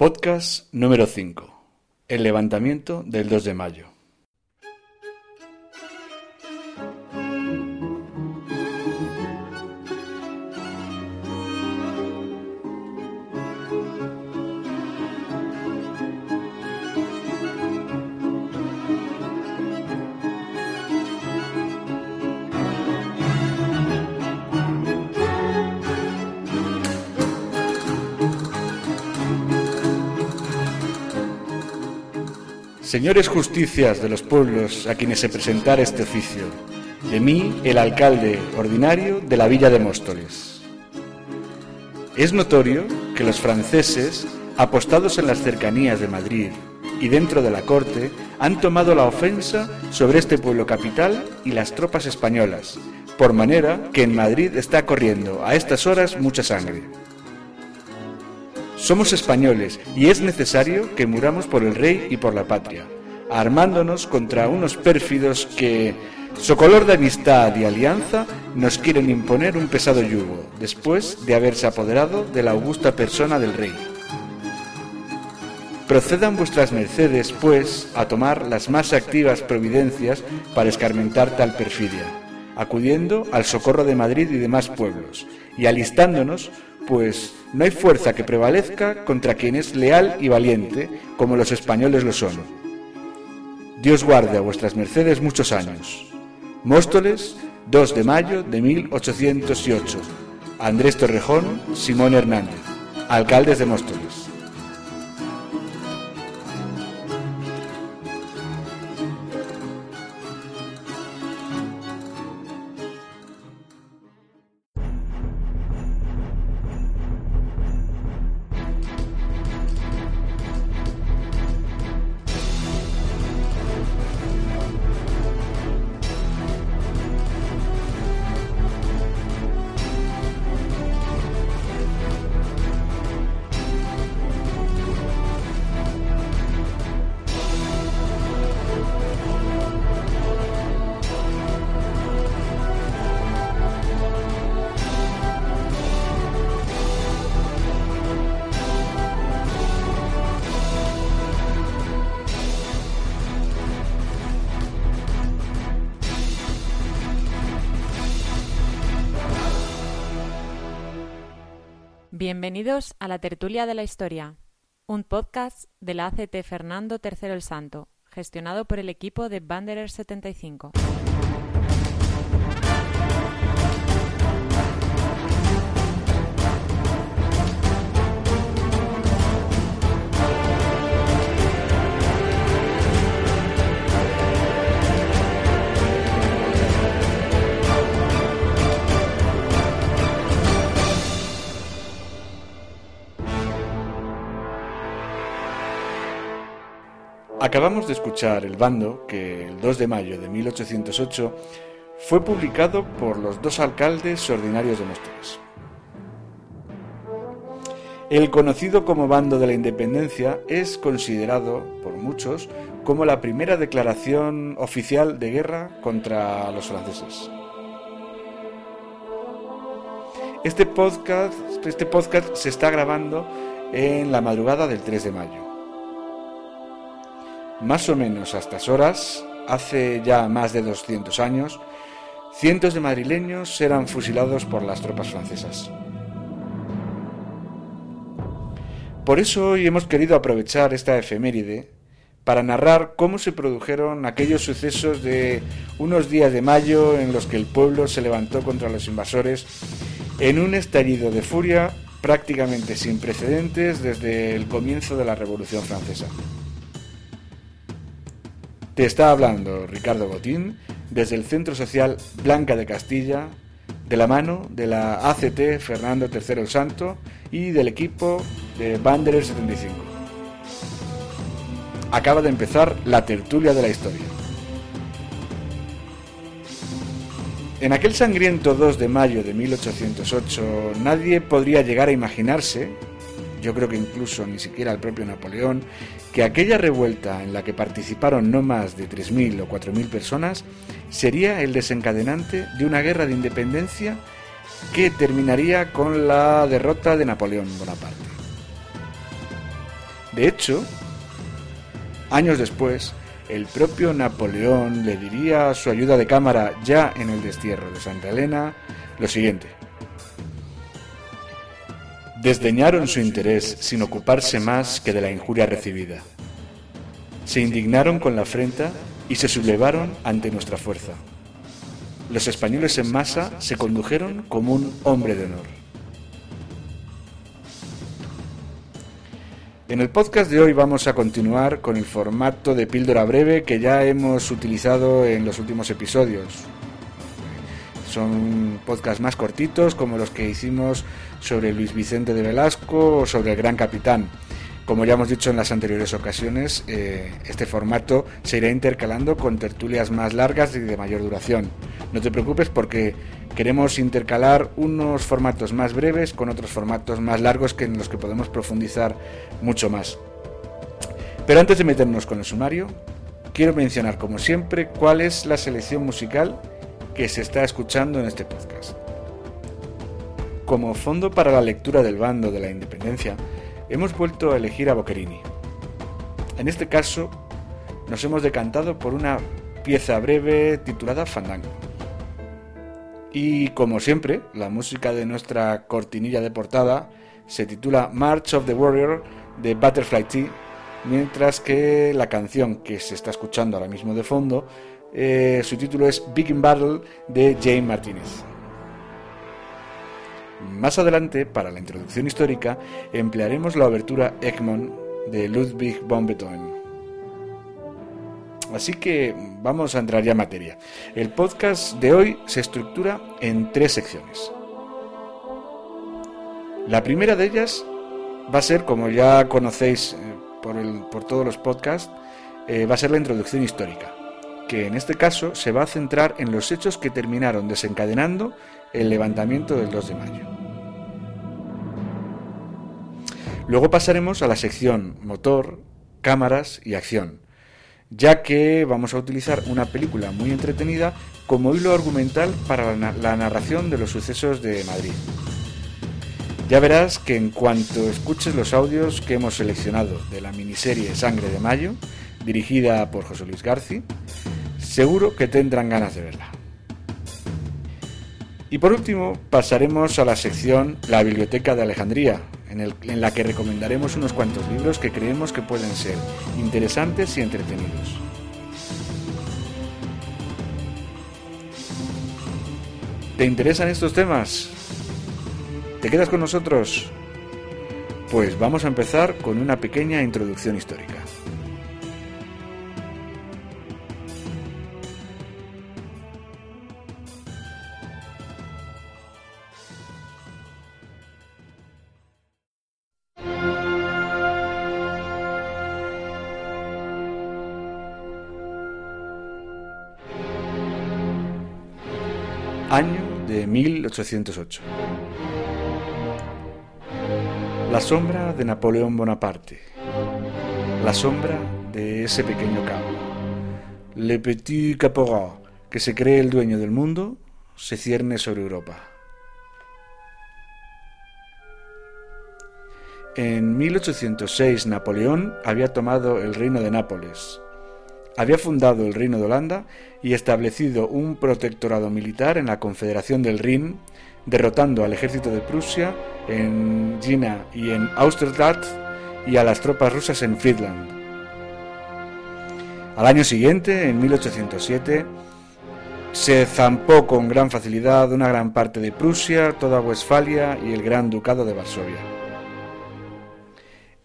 Podcast número 5. El levantamiento del 2 de mayo. Señores justicias de los pueblos a quienes se presentara este oficio, de mí, el alcalde ordinario de la villa de Móstoles. Es notorio que los franceses, apostados en las cercanías de Madrid y dentro de la corte, han tomado la ofensa sobre este pueblo capital y las tropas españolas, por manera que en Madrid está corriendo a estas horas mucha sangre. Somos españoles y es necesario que muramos por el rey y por la patria, armándonos contra unos pérfidos que, socolor de amistad y alianza, nos quieren imponer un pesado yugo, después de haberse apoderado de la augusta persona del rey. Procedan vuestras mercedes, pues, a tomar las más activas providencias para escarmentar tal perfidia, acudiendo al socorro de Madrid y demás pueblos, y alistándonos pues no hay fuerza que prevalezca contra quien es leal y valiente, como los españoles lo son. Dios guarde a vuestras mercedes muchos años. Móstoles, 2 de mayo de 1808. Andrés Torrejón, Simón Hernández, alcaldes de Móstoles. Bienvenidos a la Tertulia de la Historia, un podcast de la ACT Fernando III el Santo, gestionado por el equipo de Banderer 75. Acabamos de escuchar El Bando, que el 2 de mayo de 1808 fue publicado por los dos alcaldes ordinarios de Móstoles. El conocido como Bando de la Independencia es considerado por muchos como la primera declaración oficial de guerra contra los franceses. Este podcast, este podcast se está grabando en la madrugada del 3 de mayo. Más o menos a estas horas, hace ya más de 200 años, cientos de madrileños eran fusilados por las tropas francesas. Por eso hoy hemos querido aprovechar esta efeméride para narrar cómo se produjeron aquellos sucesos de unos días de mayo en los que el pueblo se levantó contra los invasores en un estallido de furia prácticamente sin precedentes desde el comienzo de la Revolución Francesa. Te está hablando Ricardo Botín desde el Centro Social Blanca de Castilla, de la mano de la ACT Fernando III el Santo y del equipo de Banderer 75. Acaba de empezar la tertulia de la historia. En aquel sangriento 2 de mayo de 1808 nadie podría llegar a imaginarse yo creo que incluso ni siquiera el propio Napoleón, que aquella revuelta en la que participaron no más de 3.000 o 4.000 personas sería el desencadenante de una guerra de independencia que terminaría con la derrota de Napoleón Bonaparte. De hecho, años después, el propio Napoleón le diría a su ayuda de cámara ya en el destierro de Santa Elena lo siguiente. Desdeñaron su interés sin ocuparse más que de la injuria recibida. Se indignaron con la afrenta y se sublevaron ante nuestra fuerza. Los españoles en masa se condujeron como un hombre de honor. En el podcast de hoy vamos a continuar con el formato de píldora breve que ya hemos utilizado en los últimos episodios. Son podcasts más cortitos como los que hicimos sobre Luis Vicente de Velasco o sobre el Gran Capitán. Como ya hemos dicho en las anteriores ocasiones, eh, este formato se irá intercalando con tertulias más largas y de mayor duración. No te preocupes porque queremos intercalar unos formatos más breves con otros formatos más largos que en los que podemos profundizar mucho más. Pero antes de meternos con el sumario, quiero mencionar como siempre cuál es la selección musical que se está escuchando en este podcast. Como fondo para la lectura del bando de la independencia, hemos vuelto a elegir a Boccherini. En este caso, nos hemos decantado por una pieza breve titulada Fandango. Y como siempre, la música de nuestra cortinilla de portada se titula March of the Warrior de Butterfly Tea, mientras que la canción que se está escuchando ahora mismo de fondo eh, su título es Big in Battle de Jane Martínez. Más adelante, para la introducción histórica, emplearemos la abertura Egmont de Ludwig von Beethoven. Así que vamos a entrar ya en materia. El podcast de hoy se estructura en tres secciones. La primera de ellas va a ser, como ya conocéis eh, por, todos los podcasts, eh, va a ser la introducción histórica que en este caso se va a centrar en los hechos que terminaron desencadenando el levantamiento del 2 de mayo. Luego pasaremos a la sección motor, cámaras y acción, ya que vamos a utilizar una película muy entretenida como hilo argumental para la narración de los sucesos de Madrid. Ya verás que en cuanto escuches los audios que hemos seleccionado de la miniserie Sangre de Mayo, dirigida por José Luis García, seguro que tendrán ganas de verla. Y por último, pasaremos a la sección La Biblioteca de Alejandría, en, la que recomendaremos unos cuantos libros que creemos que pueden ser interesantes y entretenidos. ¿Te interesan estos temas? ¿Te quedas con nosotros? Pues vamos a empezar con una pequeña introducción histórica. 1808. La sombra de Napoleón Bonaparte. La sombra de ese pequeño cabo. Le Petit Caporal, que se cree el dueño del mundo, se cierne sobre Europa. En 1806 Napoleón había tomado el reino de Nápoles, había fundado el Reino de Holanda y establecido un protectorado militar en la Confederación del Rin, derrotando al ejército de Prusia en Jena y en Austerstadt y a las tropas rusas en Friedland. Al año siguiente, en 1807, se zampó con gran facilidad una gran parte de Prusia, toda Westfalia y el Gran Ducado de Varsovia.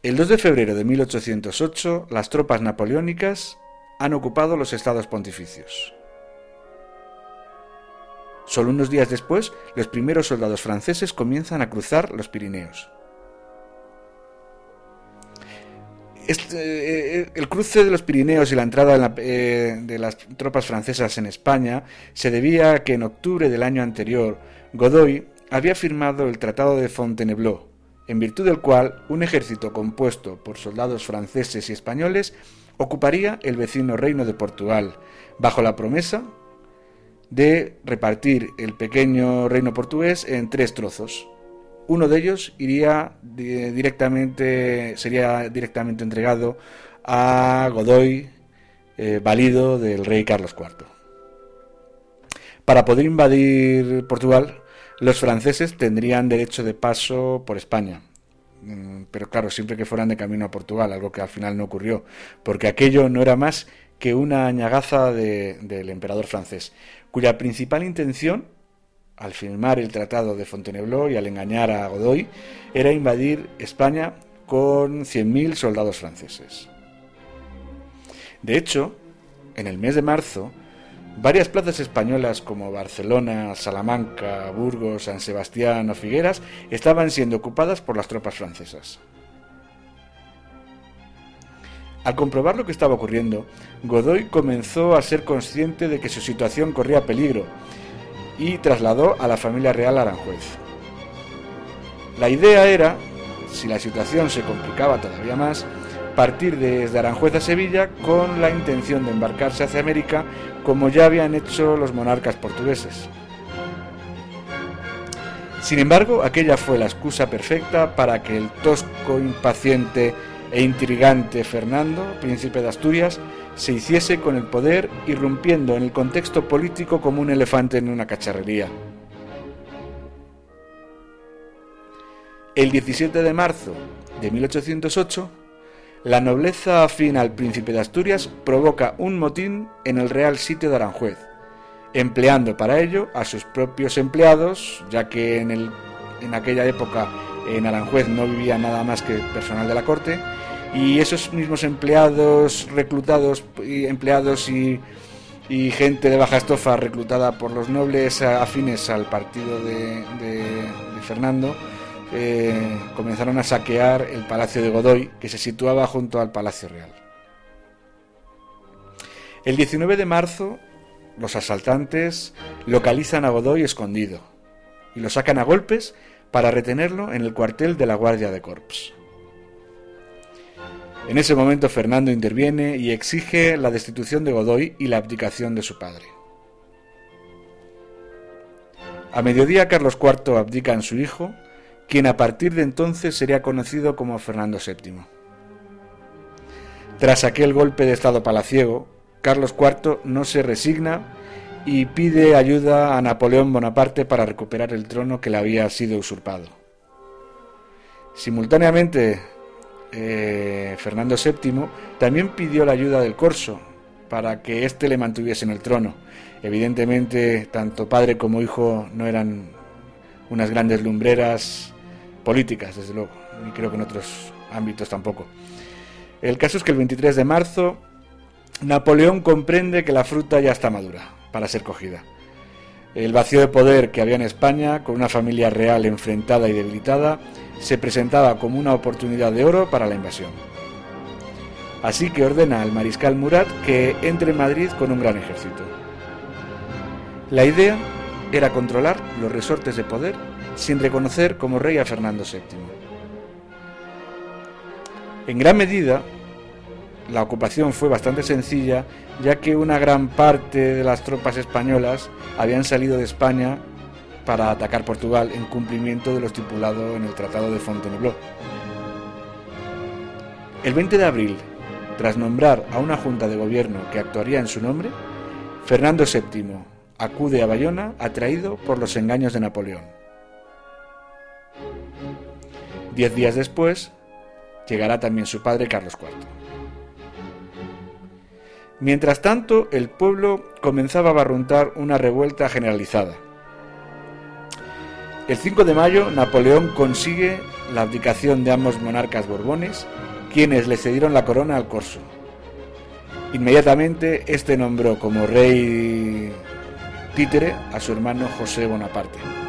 El 2 de febrero de 1808, las tropas napoleónicas han ocupado los estados pontificios. Solo unos días después, los primeros soldados franceses comienzan a cruzar los Pirineos. Este, eh, eh, el cruce de los Pirineos y la entrada eh, de las tropas francesas en España se debía a que en octubre del año anterior Godoy había firmado el Tratado de Fontainebleau, en virtud del cual un ejército compuesto por soldados franceses y españoles ocuparía el vecino reino de Portugal, bajo la promesa de repartir el pequeño reino portugués en tres trozos, uno de ellos iría directamente, sería directamente entregado a Godoy, eh, valido del rey Carlos IV. Para poder invadir Portugal, los franceses tendrían derecho de paso por España, pero claro, siempre que fueran de camino a Portugal, algo que al final no ocurrió, porque aquello no era más que una añagaza del emperador francés, cuya principal intención al firmar el Tratado de Fontainebleau y al engañar a Godoy, era invadir España con 100.000 soldados franceses. De hecho, en el mes de marzo, varias plazas españolas como Barcelona, Salamanca, Burgos, San Sebastián o Figueras estaban siendo ocupadas por las tropas francesas. Al comprobar lo que estaba ocurriendo, Godoy comenzó a ser consciente de que su situación corría peligro y trasladó a la familia real a Aranjuez. La idea era, si la situación se complicaba todavía más, partir desde Aranjuez a Sevilla con la intención de embarcarse hacia América como ya habían hecho los monarcas portugueses. Sin embargo, aquella fue la excusa perfecta para que el tosco, impaciente e intrigante Fernando, príncipe de Asturias, se hiciese con el poder irrumpiendo en el contexto político como un elefante en una cacharrería. El 17 de marzo de 1808, la nobleza afín al príncipe de Asturias provoca un motín en el Real Sitio de Aranjuez, empleando para ello a sus propios empleados, ya que en, el, en aquella época en Aranjuez no vivía nada más que personal de la corte, y esos mismos empleados reclutados, y empleados y, gente de baja estofa reclutada por los nobles afines al partido de, Fernando, eh, comenzaron a saquear el Palacio de Godoy, que se situaba junto al Palacio Real. El 19 de marzo, los asaltantes localizan a Godoy escondido y lo sacan a golpes para retenerlo en el cuartel de la Guardia de Corps. En ese momento Fernando interviene y exige la destitución de Godoy y la abdicación de su padre. A mediodía Carlos IV abdica en su hijo, quien a partir de entonces sería conocido como Fernando VII. Tras aquel golpe de Estado palaciego, Carlos IV no se resigna y pide ayuda a Napoleón Bonaparte para recuperar el trono que le había sido usurpado. Simultáneamente, eh, Fernando VII también pidió la ayuda del Corso para que éste le mantuviese en el trono. Evidentemente, tanto padre como hijo no eran unas grandes lumbreras políticas, desde luego, y creo que en otros ámbitos tampoco. El caso es que el 23 de marzo Napoleón comprende que la fruta ya está madura para ser cogida. El vacío de poder que había en España, con una familia real enfrentada y debilitada, se presentaba como una oportunidad de oro para la invasión. Así que ordena al mariscal Murat que entre en Madrid con un gran ejército. La idea era controlar los resortes de poder sin reconocer como rey a Fernando VII. En gran medida, la ocupación fue bastante sencilla, ya que una gran parte de las tropas españolas habían salido de España para atacar Portugal en cumplimiento de lo estipulado en el Tratado de Fontainebleau. El 20 de abril, tras nombrar a una junta de gobierno que actuaría en su nombre, Fernando VII acude a Bayona atraído por los engaños de Napoleón. Diez días después, llegará también su padre Carlos IV. Mientras tanto, el pueblo comenzaba a barruntar una revuelta generalizada. El 5 de mayo, Napoleón consigue la abdicación de ambos monarcas borbones, quienes le cedieron la corona al corso. Inmediatamente, este nombró como rey títere a su hermano José Bonaparte.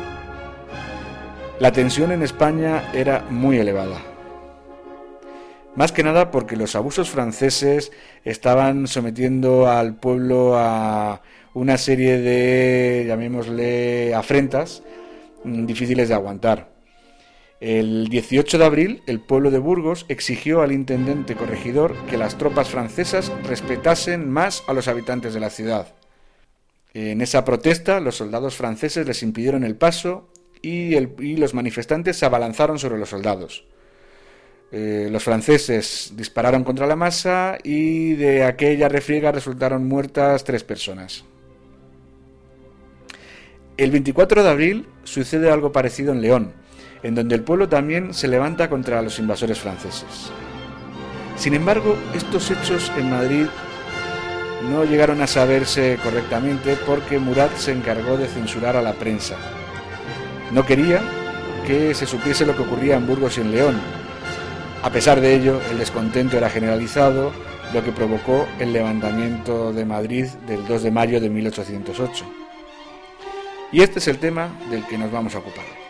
La tensión en España era muy elevada. Más que nada porque los abusos franceses estaban sometiendo al pueblo a una serie de, llamémosle, afrentas Mm, difíciles de aguantar. El 18 de abril, el pueblo de Burgos exigió al intendente corregidor que las tropas francesas respetasen más a los habitantes de la ciudad. En esa protesta, los soldados franceses les impidieron el paso y, los manifestantes se abalanzaron sobre los soldados. Eh, los franceses dispararon contra la masa y de aquella refriega resultaron muertas tres personas. El 24 de abril sucede algo parecido en León, en donde el pueblo también se levanta contra los invasores franceses. Sin embargo, estos hechos en Madrid no llegaron a saberse correctamente porque Murat se encargó de censurar a la prensa. No quería que se supiese lo que ocurría en Burgos y en León. A pesar de ello, el descontento era generalizado, lo que provocó el levantamiento de Madrid del 2 de mayo de 1808. Y este es el tema del que nos vamos a ocupar.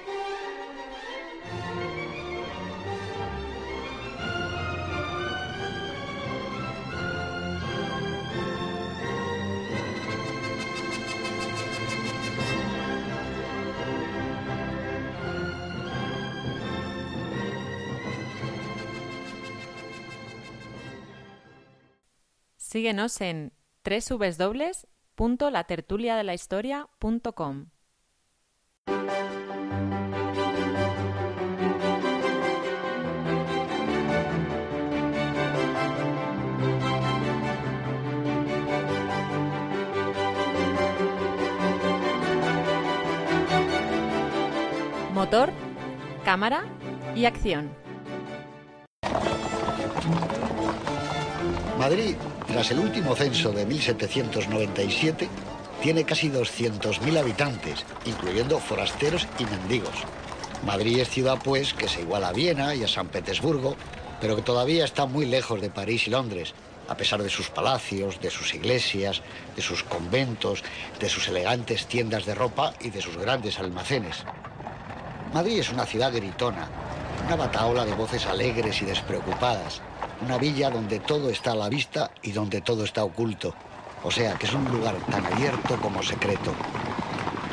Síguenos en www.latertuliadelahistoria.com. Motor, cámara y acción. Madrid tras el último censo de 1797, tiene casi 200.000 habitantes, incluyendo forasteros y mendigos. Madrid es ciudad, pues, que se iguala a Viena y a San Petersburgo, pero que todavía está muy lejos de París y Londres, a pesar de sus palacios, de sus iglesias, de sus conventos, de sus elegantes tiendas de ropa y de sus grandes almacenes. Madrid es una ciudad gritona, una bataola de voces alegres y despreocupadas, una villa donde todo está a la vista y donde todo está oculto. O sea, que es un lugar tan abierto como secreto.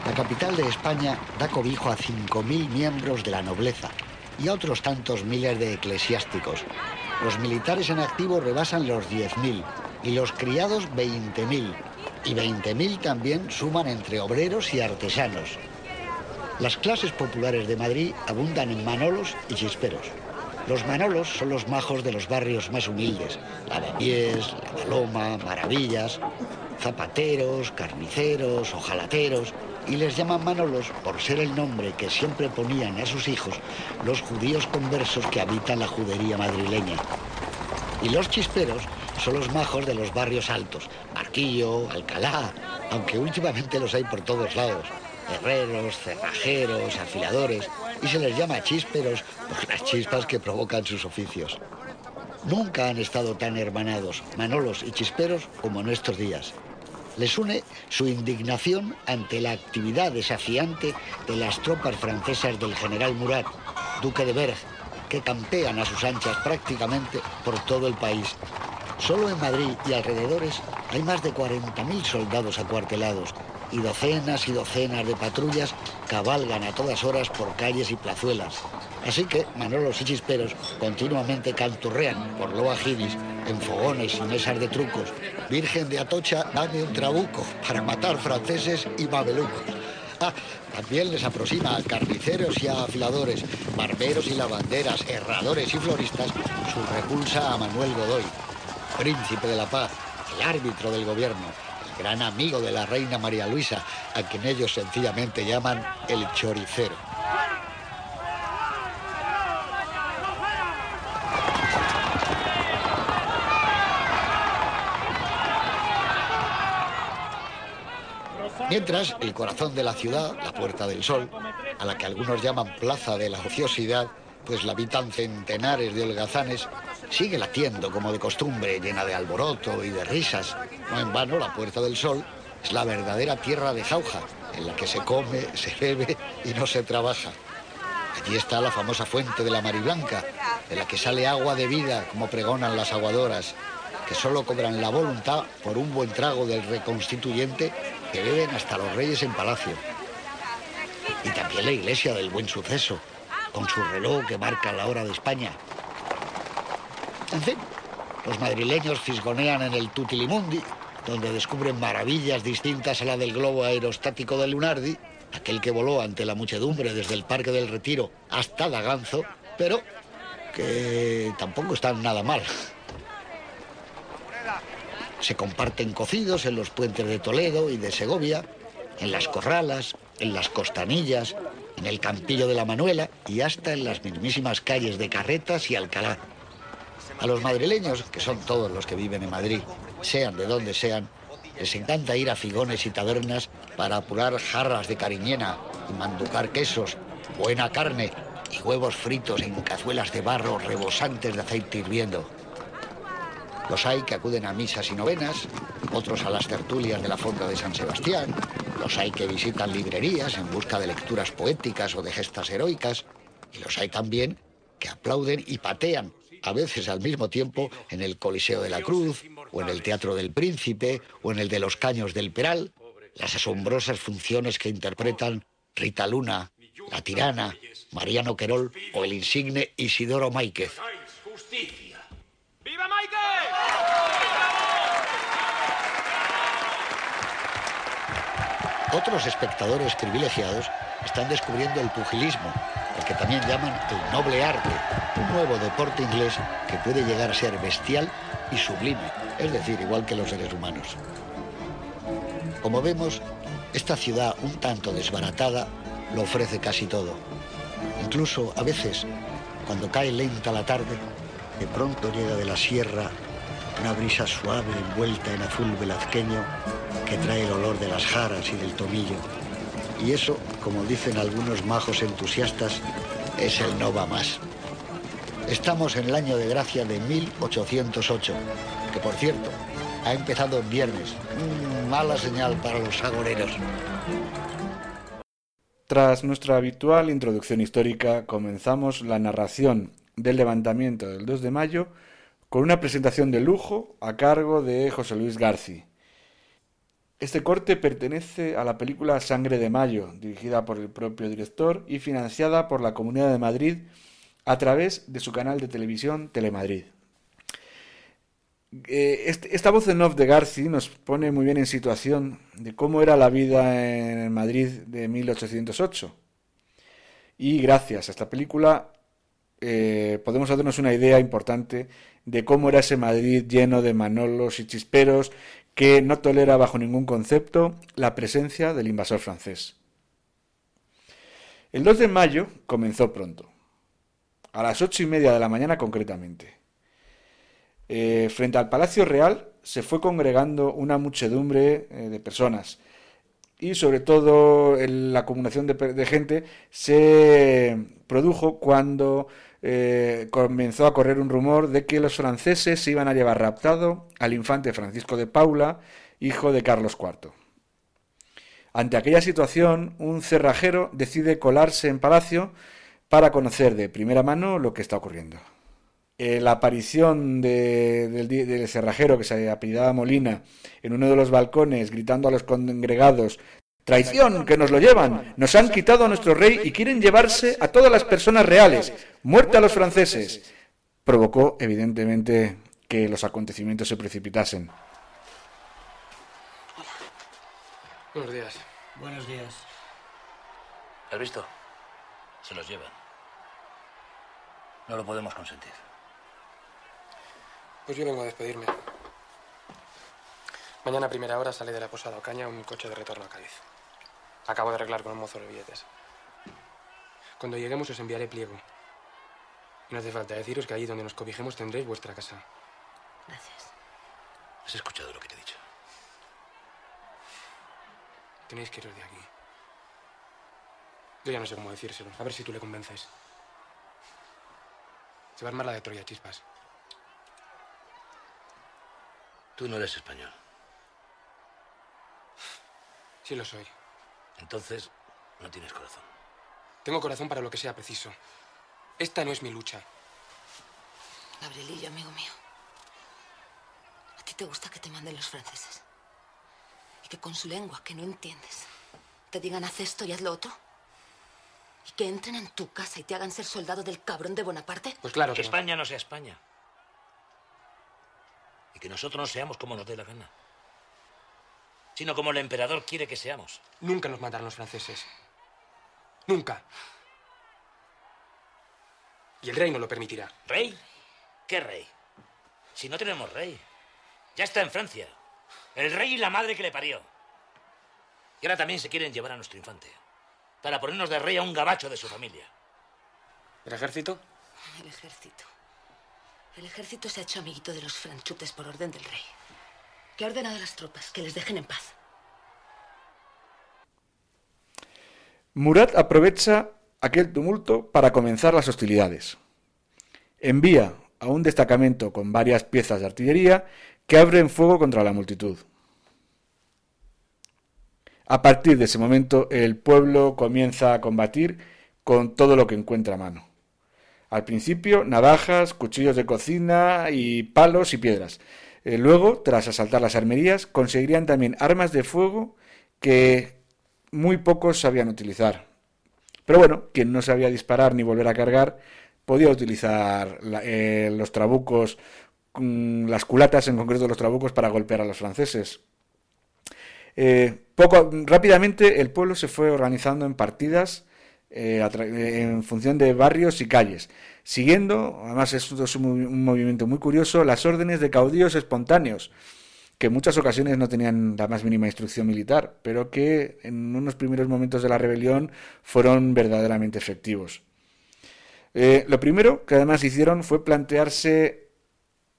La capital de España da cobijo a 5.000 miembros de la nobleza y a otros tantos miles de eclesiásticos. Los militares en activo rebasan los 10.000 y los criados 20.000. Y 20.000 también suman entre obreros y artesanos. Las clases populares de Madrid abundan en manolos y chisperos. Los manolos son los majos de los barrios más humildes, la de Pies, la Loma, Maravillas, zapateros, carniceros, ojalateros, y les llaman manolos por ser el nombre que siempre ponían a sus hijos los judíos conversos que habitan la judería madrileña. Y los chisperos son los majos de los barrios altos, Marquillo, Alcalá, aunque últimamente los hay por todos lados. Herreros, cerrajeros, afiladores, y se les llama chisperos por las chispas que provocan sus oficios. Nunca han estado tan hermanados, manolos y chisperos, como en estos días. Les une su indignación ante la actividad desafiante de las tropas francesas del general Murat, duque de Berg, que campean a sus anchas prácticamente por todo el país. Solo en Madrid y alrededores hay más de 40.000 soldados acuartelados, y docenas y docenas de patrullas cabalgan a todas horas por calles y plazuelas. Así que Manolos y Chisperos continuamente canturrean por Loa Giris en fogones y mesas de trucos. Virgen de Atocha, dame un trabuco para matar franceses y mamelucos. Ah, también les aproxima a carniceros y a afiladores, barberos y lavanderas, herradores y floristas su repulsa a Manuel Godoy, príncipe de la paz, el árbitro del gobierno, gran amigo de la reina María Luisa, a quien ellos sencillamente llaman el choricero. Mientras, el corazón de la ciudad, la Puerta del Sol, a la que algunos llaman Plaza de la Ociosidad, pues la habitan centenares de holgazanes, sigue latiendo como de costumbre, llena de alboroto y de risas. No en vano, la Puerta del Sol es la verdadera tierra de jauja, en la que se come, se bebe y no se trabaja. Allí está la famosa fuente de la Mariblanca, de la que sale agua de vida, como pregonan las aguadoras, que solo cobran la voluntad por un buen trago del reconstituyente que beben hasta los reyes en palacio. Y también la iglesia del buen suceso, con su reloj que marca la hora de España. En fin, los madrileños fisgonean en el Tutilimundi, donde descubren maravillas distintas a la del globo aerostático de Lunardi, aquel que voló ante la muchedumbre desde el Parque del Retiro hasta Daganzo, pero que tampoco están nada mal. Se comparten cocidos en los puentes de Toledo y de Segovia, en las corralas, en las costanillas, en el campillo de la Manuela y hasta en las mismísimas calles de Carretas y Alcalá. A los madrileños, que son todos los que viven en Madrid, sean de donde sean, les encanta ir a figones y tabernas para apurar jarras de cariñena y manducar quesos, buena carne y huevos fritos en cazuelas de barro rebosantes de aceite hirviendo. Los hay que acuden a misas y novenas, otros a las tertulias de la Fonda de San Sebastián, los hay que visitan librerías en busca de lecturas poéticas o de gestas heroicas, y los hay también que aplauden y patean a veces al mismo tiempo en el Coliseo de la Cruz, o en el Teatro del Príncipe, o en el de los Caños del Peral, las asombrosas funciones que interpretan Rita Luna, La Tirana, Mariano Querol o el insigne Isidoro Máiquez. Otros espectadores privilegiados están descubriendo el pugilismo, el que también llaman el noble arte, un nuevo deporte inglés que puede llegar a ser bestial y sublime, es decir, igual que los seres humanos. Como vemos, esta ciudad un tanto desbaratada lo ofrece casi todo. Incluso a veces, cuando cae lenta la tarde, de pronto llega de la sierra una brisa suave envuelta en azul velazqueño que trae el olor de las jaras y del tomillo y eso, como dicen algunos majos entusiastas, es el no va más. Estamos en el año de gracia de 1808, que por cierto, ha empezado en viernes. Mm, mala señal para los agoreros. Tras nuestra habitual introducción histórica, comenzamos la narración del levantamiento del 2 de mayo con una presentación de lujo a cargo de José Luis García. Este corte pertenece a la película Sangre de Mayo, dirigida por el propio director y financiada por la Comunidad de Madrid a través de su canal de televisión Telemadrid. Eh, este, esta voz en off de Garci nos pone muy bien en situación de cómo era la vida en Madrid de 1808. Y gracias a esta película eh, podemos hacernos una idea importante de cómo era ese Madrid lleno de manolos y chisperos que no tolera bajo ningún concepto la presencia del invasor francés. El 2 de mayo comenzó pronto, a las ocho y media de la mañana concretamente. Eh, frente al Palacio Real se fue congregando una muchedumbre eh, de personas y sobre todo la acumulación de gente se produjo cuando eh, comenzó a correr un rumor de que los franceses se iban a llevar raptado al infante Francisco de Paula, hijo de Carlos IV. Ante aquella situación, un cerrajero decide colarse en palacio para conocer de primera mano lo que está ocurriendo. Eh, la aparición del, cerrajero que se apellidaba Molina en uno de los balcones gritando a los congregados Traición, que nos lo llevan. Nos han quitado a nuestro rey y quieren llevarse a todas las personas reales. Muerte a los franceses. Provocó, evidentemente, que los acontecimientos se precipitasen. Hola. Buenos días. Buenos días. ¿Has visto? Se los llevan. No lo podemos consentir. Pues yo vengo a despedirme. Mañana a primera hora sale de la Posada Ocaña un coche de retorno a Cádiz. Acabo de arreglar con un mozo de billetes. Cuando lleguemos os enviaré pliego. Y no hace falta deciros que allí donde nos cobijemos tendréis vuestra casa. Gracias. ¿Has escuchado lo que te he dicho? Tenéis que iros de aquí. Yo ya no sé cómo decírselo. A ver si tú le convences. Se va a armar la de Troya, chispas. Tú no eres español. Sí lo soy. Entonces, no tienes corazón. Tengo corazón para lo que sea preciso. Esta no es mi lucha. Gabrielillo, amigo mío. ¿A ti te gusta que te manden los franceses? Y que con su lengua, que no entiendes, te digan haz esto y haz lo otro. ¿Y que entren en tu casa y te hagan ser soldado del cabrón de Bonaparte? Pues claro que, que España no sea España. Y que nosotros no seamos como nos dé la gana sino como el emperador quiere que seamos. Nunca nos mataron los franceses. Nunca. Y el rey no lo permitirá. ¿Rey? ¿Qué rey? Si no tenemos rey. Ya está en Francia. El rey y la madre que le parió. Y ahora también se quieren llevar a nuestro infante. Para ponernos de rey a un gabacho de su familia. ¿El ejército? El ejército. El ejército se ha hecho amiguito de los franchutes por orden del rey. Que ha ordenado a las tropas que les dejen en paz. Murat aprovecha aquel tumulto para comenzar las hostilidades. Envía a un destacamento con varias piezas de artillería que abren fuego contra la multitud. A partir de ese momento el pueblo comienza a combatir con todo lo que encuentra a mano. Al principio, navajas, cuchillos de cocina y palos y piedras. Eh, luego, tras asaltar las armerías, conseguirían también armas de fuego que muy pocos sabían utilizar. Pero bueno, quien no sabía disparar ni volver a cargar, podía utilizar eh, los trabucos, mm, las culatas en concreto los trabucos para golpear a los franceses. Eh, poco, rápidamente el pueblo se fue organizando en partidas en función de barrios y calles, siguiendo, además es un movimiento muy curioso, las órdenes de caudillos espontáneos, que en muchas ocasiones no tenían la más mínima instrucción militar, pero que en unos primeros momentos de la rebelión fueron verdaderamente efectivos. Eh, lo primero que además hicieron fue plantearse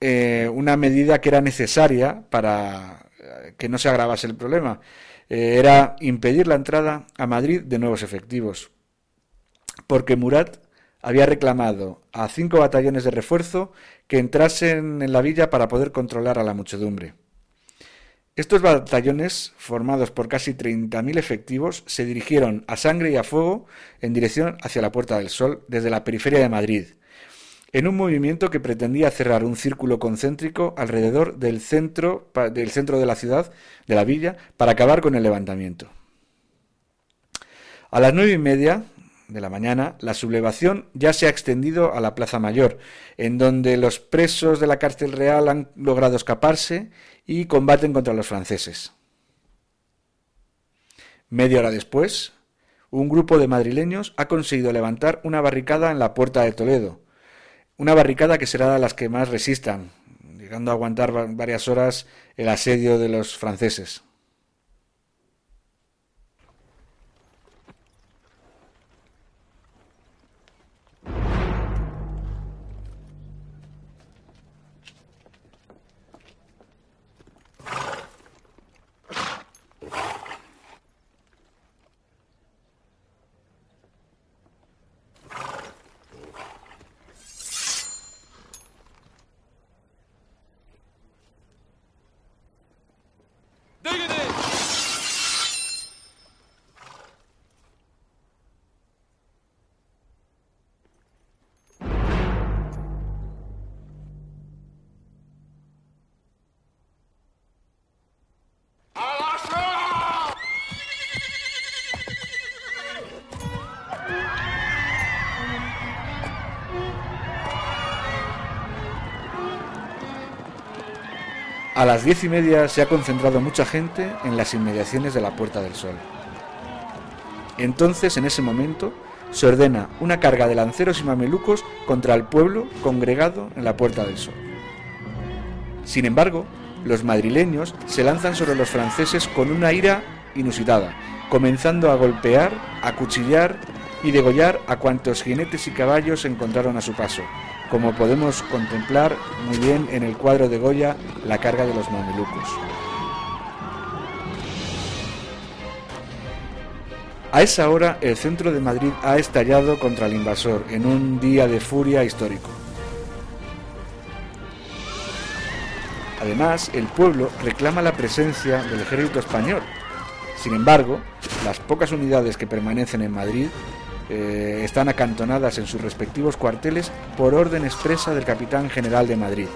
eh, una medida que era necesaria para eh, que no se agravase el problema. era impedir la entrada a Madrid de nuevos efectivos, porque Murat había reclamado a cinco batallones de refuerzo que entrasen en la villa para poder controlar a la muchedumbre. Estos batallones, formados por casi 30.000 efectivos, se dirigieron a sangre y a fuego en dirección hacia la Puerta del Sol desde la periferia de Madrid, en un movimiento que pretendía cerrar un círculo concéntrico alrededor del centro, del centro de la ciudad, de la villa, para acabar con el levantamiento. A las nueve y media de la mañana, la sublevación ya se ha extendido a la Plaza Mayor, en donde los presos de la cárcel real han logrado escaparse y combaten contra los franceses. Media hora después, un grupo de madrileños ha conseguido levantar una barricada en la puerta de Toledo, una barricada que será de las que más resistan, llegando a aguantar varias horas el asedio de los franceses. A las diez y media se ha concentrado mucha gente en las inmediaciones de la Puerta del Sol. Entonces, en ese momento, se ordena una carga de lanceros y mamelucos contra el pueblo congregado en la Puerta del Sol. Sin embargo, los madrileños se lanzan sobre los franceses con una ira inusitada, comenzando a golpear, a cuchillar y degollar a cuantos jinetes y caballos encontraron a su paso, como podemos contemplar muy bien en el cuadro de Goya La carga de los mamelucos. A esa hora el centro de Madrid ha estallado contra el invasor en un día de furia histórico. Además, el pueblo reclama la presencia del ejército español. Sin embargo, las pocas unidades que permanecen en Madrid eh, están acantonadas en sus respectivos cuarteles por orden expresa del capitán general de Madrid.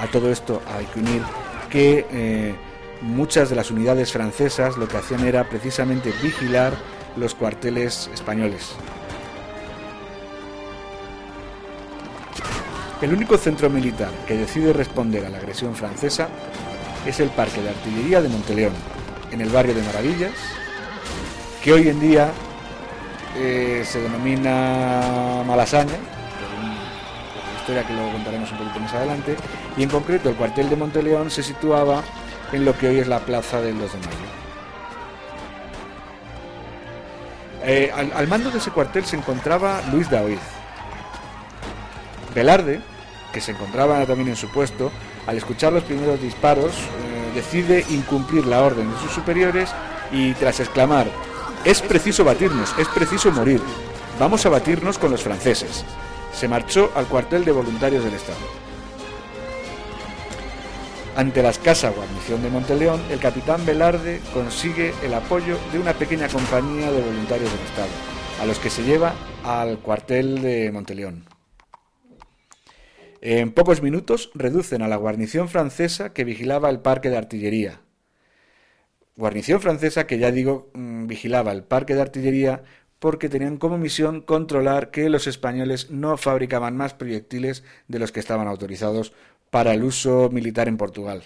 A todo esto hay que unir que eh, muchas de las unidades francesas lo que hacían era precisamente vigilar los cuarteles españoles. El único centro militar que decide responder a la agresión francesa es el Parque de Artillería de Monteleón, en el barrio de Maravillas, que hoy en día eh, se denomina Malasaña, por una historia que luego contaremos un poquito más adelante, y en concreto el cuartel de Monteleón se situaba en lo que hoy es la plaza del 2 de mayo. Eh, al, al mando de ese cuartel se encontraba Luis Daoiz. Velarde, que se encontraba también en su puesto, al escuchar los primeros disparos, eh, decide incumplir la orden de sus superiores y tras exclamar, es preciso batirnos, es preciso morir, vamos a batirnos con los franceses, se marchó al cuartel de voluntarios del Estado. Ante la escasa guarnición de Monteleón, el capitán Velarde consigue el apoyo de una pequeña compañía de voluntarios del Estado, a los que se lleva al cuartel de Monteleón. En pocos minutos reducen a la guarnición francesa que vigilaba el parque de artillería. Guarnición francesa que ya digo mm, vigilaba el parque de artillería porque tenían como misión controlar que los españoles no fabricaban más proyectiles de los que estaban autorizados para el uso militar en Portugal.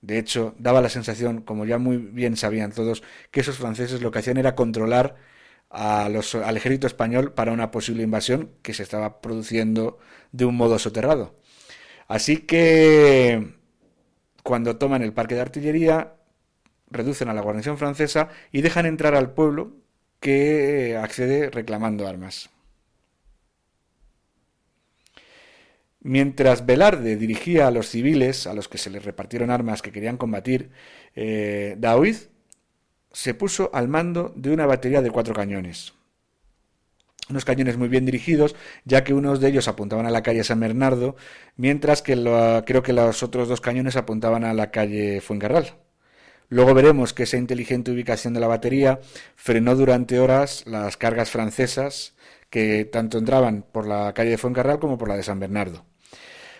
De hecho, daba la sensación, como ya muy bien sabían todos, que esos franceses lo que hacían era controlar a los, al ejército español para una posible invasión que se estaba produciendo de un modo soterrado. Así que cuando toman el parque de artillería, reducen a la guarnición francesa y dejan entrar al pueblo que accede reclamando armas. Mientras Velarde dirigía a los civiles, a los que se les repartieron armas que querían combatir, eh, se puso al mando de una batería de cuatro cañones. Unos cañones muy bien dirigidos, ya que unos de ellos apuntaban a la calle San Bernardo, mientras que creo que los otros dos cañones apuntaban a la calle Fuencarral. Luego veremos que esa inteligente ubicación de la batería frenó durante horas las cargas francesas que tanto entraban por la calle de Fuencarral como por la de San Bernardo.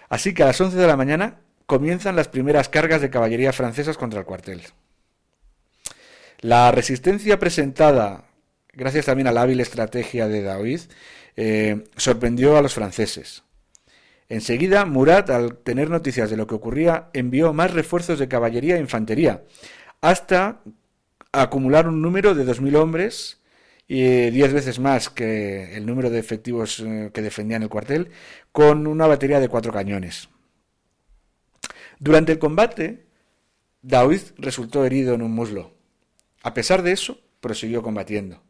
Así que a las 11 de la mañana comienzan las primeras cargas de caballería francesas contra el cuartel. La resistencia presentada, gracias también a la hábil estrategia de Daoiz, eh, sorprendió a los franceses. Enseguida, Murat, al tener noticias de lo que ocurría, envió más refuerzos de caballería e infantería, hasta acumular un número de 2.000 hombres y diez veces más que el número de efectivos eh, que defendían el cuartel, con una batería de cuatro cañones. Durante el combate, Daoiz resultó herido en un muslo. A pesar de eso, prosiguió combatiendo.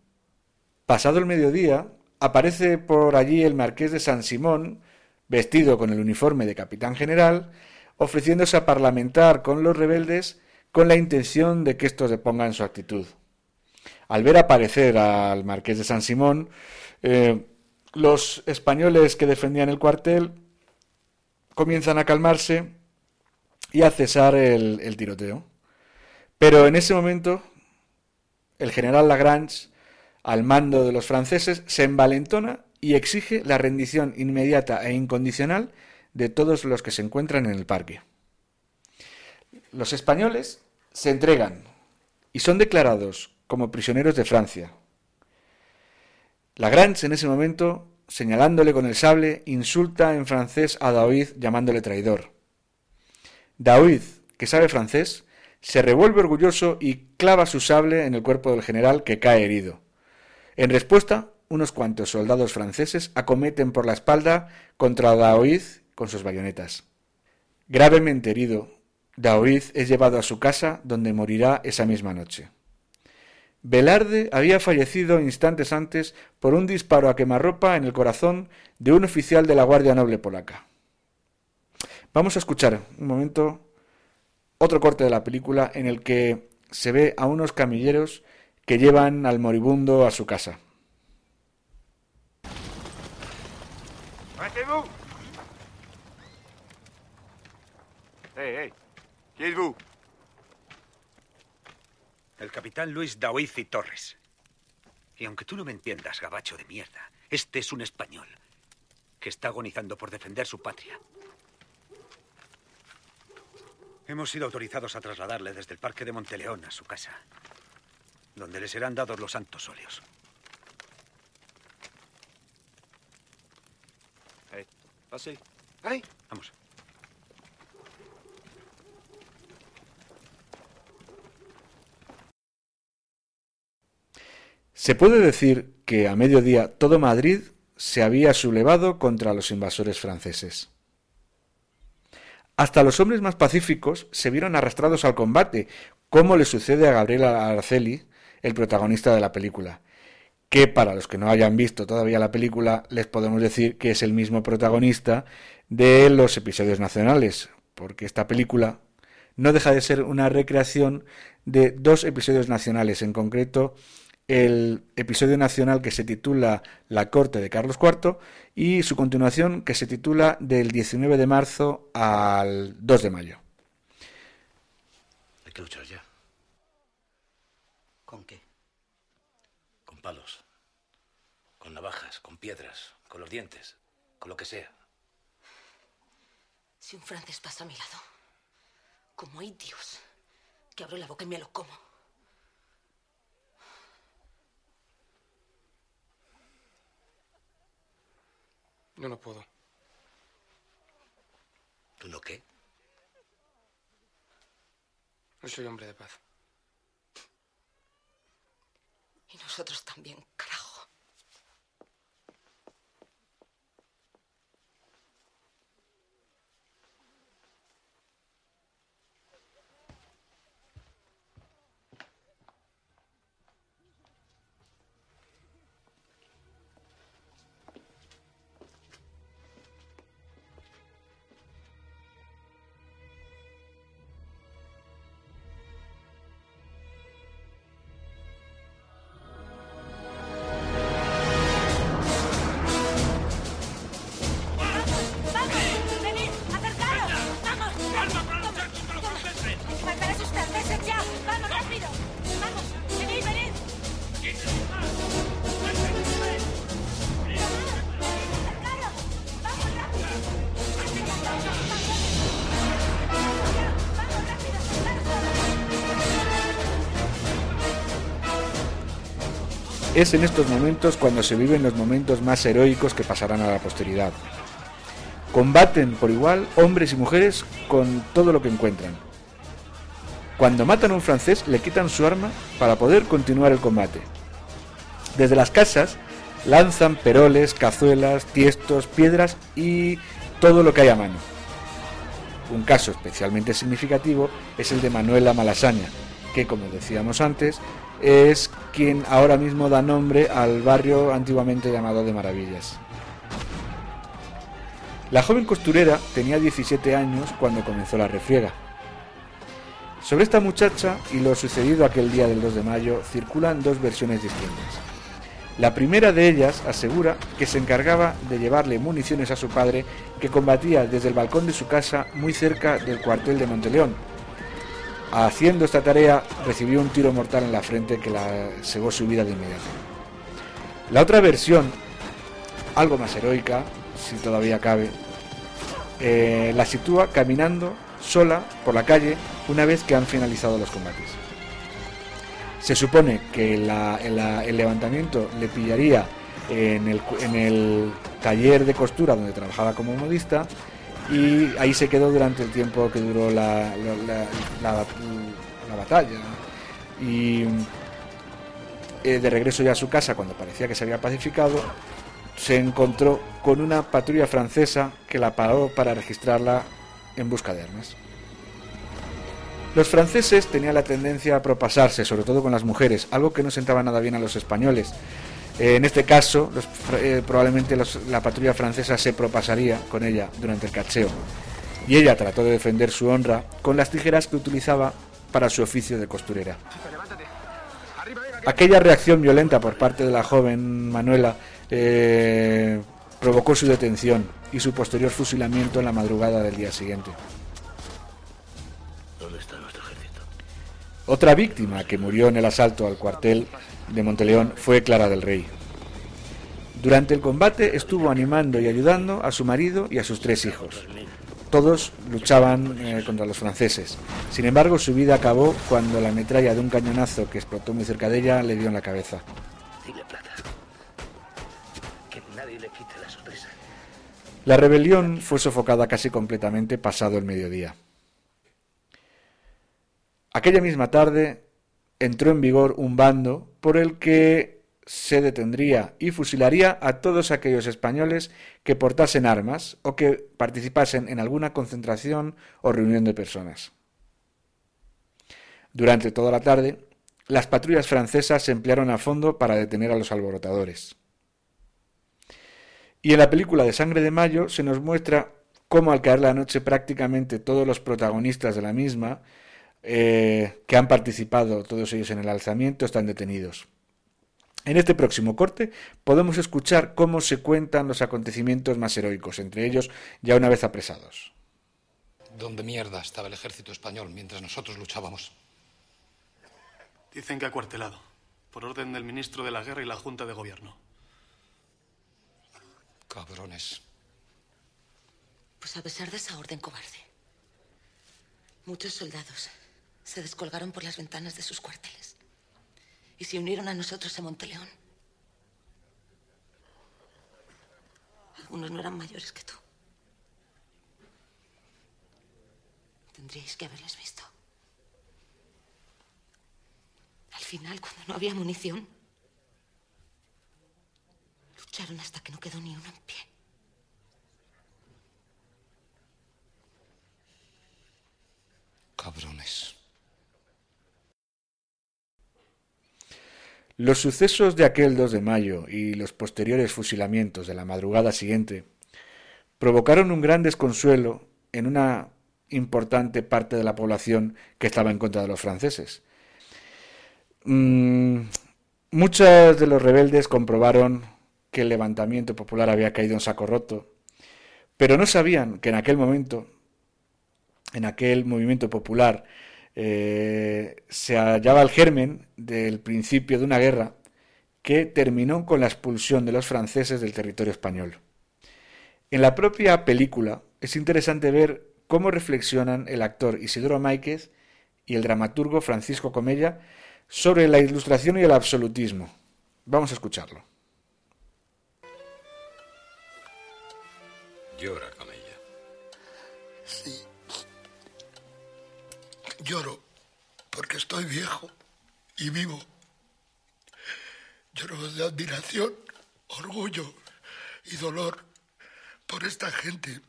Pasado el mediodía, aparece por allí el marqués de San Simón, vestido con el uniforme de capitán general, ofreciéndose a parlamentar con los rebeldes con la intención de que estos depongan su actitud. Al ver aparecer al marqués de San Simón, eh, los españoles que defendían el cuartel comienzan a calmarse y a cesar el, el tiroteo. Pero en ese momento, el general Lagrange, al mando de los franceses, se envalentona y exige la rendición inmediata e incondicional de todos los que se encuentran en el parque. Los españoles se entregan y son declarados como prisioneros de Francia. Lagrange en ese momento, señalándole con el sable, insulta en francés a Daoiz llamándole traidor. Daoiz, que sabe francés, se revuelve orgulloso y clava su sable en el cuerpo del general que cae herido. En respuesta, unos cuantos soldados franceses acometen por la espalda contra Daoiz con sus bayonetas. Gravemente herido, Daoiz es llevado a su casa donde morirá esa misma noche. Velarde había fallecido instantes antes por un disparo a quemarropa en el corazón de un oficial de la Guardia Noble polaca. Vamos a escuchar un momento otro corte de la película en el que se ve a unos camilleros que llevan al moribundo a su casa. Vous? El capitán Luis Daoiz y Torres. Y aunque tú no me entiendas, gabacho de mierda, este es un español que está agonizando por defender su patria. Hemos sido autorizados a trasladarle desde el parque de Monteleón a su casa, donde le serán dados los santos óleos. Hey, así. Hey. Vamos. Se puede decir que a mediodía todo Madrid se había sublevado contra los invasores franceses. Hasta los hombres más pacíficos se vieron arrastrados al combate, como le sucede a Gabriel Araceli, el protagonista de la película, que para los que no hayan visto todavía la película les podemos decir que es el mismo protagonista de los episodios nacionales, porque esta película no deja de ser una recreación de dos episodios nacionales, en concreto el episodio nacional que se titula La corte de Carlos IV y su continuación que se titula del 19 de marzo al 2 de mayo. Hay que luchar ya. ¿Con qué? Con palos. Con navajas, con piedras, con los dientes, con lo que sea. Si un francés pasa a mi lado, como hay Dios, que abro la boca y me lo como. Yo no puedo. ¿Tú no qué? No soy hombre de paz. Y nosotros también, carajo. Es en estos momentos cuando se viven los momentos más heroicos que pasarán a la posteridad. Combaten por igual hombres y mujeres con todo lo que encuentran. Cuando matan a un francés le quitan su arma para poder continuar el combate. Desde las casas lanzan peroles, cazuelas, tiestos, piedras y todo lo que hay a mano. Un caso especialmente significativo es el de Manuela Malasaña, que como decíamos antes, es quien ahora mismo da nombre al barrio antiguamente llamado de Maravillas. La joven costurera tenía 17 años cuando comenzó la refriega. Sobre esta muchacha y lo sucedido aquel día del 2 de mayo circulan dos versiones distintas. La primera de ellas asegura que se encargaba de llevarle municiones a su padre que combatía desde el balcón de su casa muy cerca del cuartel de Monteleón. Haciendo esta tarea recibió un tiro mortal en la frente que la cegó su vida de inmediato. La otra versión, algo más heroica, si todavía cabe, eh, la sitúa caminando sola por la calle una vez que han finalizado los combates. Se supone que el levantamiento le pillaría en el taller de costura donde trabajaba como modista y ahí se quedó durante el tiempo que duró la, la- la- la- la batalla. Y eh, de regreso ya a su casa, cuando parecía que se había pacificado, se encontró con una patrulla francesa que la paró para registrarla en busca de armas. Los franceses tenían la tendencia a propasarse, sobre todo con las mujeres, algo que no sentaba nada bien a los españoles. Eh, en este caso, los eh, probablemente los- la patrulla francesa se propasaría con ella durante el cacheo. Y ella trató de defender su honra con las tijeras que utilizaba para su oficio de costurera. Aquella reacción violenta por parte de la joven Manuela eh, provocó su detención y su posterior fusilamiento en la madrugada del día siguiente. ¿Dónde está nuestro ejército? Otra víctima que murió en el asalto al cuartel de Monteleón fue Clara del Rey. Durante el combate estuvo animando y ayudando a su marido y a sus tres hijos. Todos luchaban eh, contra los franceses. Sin embargo, su vida acabó cuando la metralla de un cañonazo que explotó muy cerca de ella le dio en la cabeza. La rebelión fue sofocada casi completamente pasado el mediodía. Aquella misma tarde entró en vigor un bando por el que se detendría y fusilaría a todos aquellos españoles que portasen armas o que participasen en alguna concentración o reunión de personas. Durante toda la tarde, las patrullas francesas se emplearon a fondo para detener a los alborotadores. Y en la película de Sangre de Mayo se nos muestra cómo al caer la noche prácticamente todos los protagonistas de la misma, eh, que han participado todos ellos en el alzamiento, están detenidos. En este próximo corte podemos escuchar cómo se cuentan los acontecimientos más heroicos, entre ellos ya una vez apresados. ¿Dónde mierda estaba el ejército español mientras nosotros luchábamos? Dicen que acuartelado, por orden del ministro de la Guerra y la Junta de Gobierno. Cabrones. Pues a pesar de esa orden cobarde, muchos soldados se descolgaron por las ventanas de sus cuarteles y se unieron a nosotros en Monteleón. Algunos no eran mayores que tú. Tendríais que haberles visto. Al final, cuando no había munición, lucharon hasta que no quedó ni uno en pie. Cabrones. Los sucesos de aquel 2 de mayo y los posteriores fusilamientos de la madrugada siguiente provocaron un gran desconsuelo en una importante parte de la población que estaba en contra de los franceses. Mm, muchos de los rebeldes comprobaron que el levantamiento popular había caído en saco roto, pero no sabían que en aquel momento, en aquel movimiento popular, eh, se hallaba el germen del principio de una guerra que terminó con la expulsión de los franceses del territorio español. En la propia película es interesante ver cómo reflexionan el actor Isidoro Máiquez y el dramaturgo Francisco Comella sobre la ilustración y el absolutismo. Vamos a escucharlo. Llora, Lloro porque estoy viejo y vivo. Lloro de admiración, orgullo y dolor por esta gente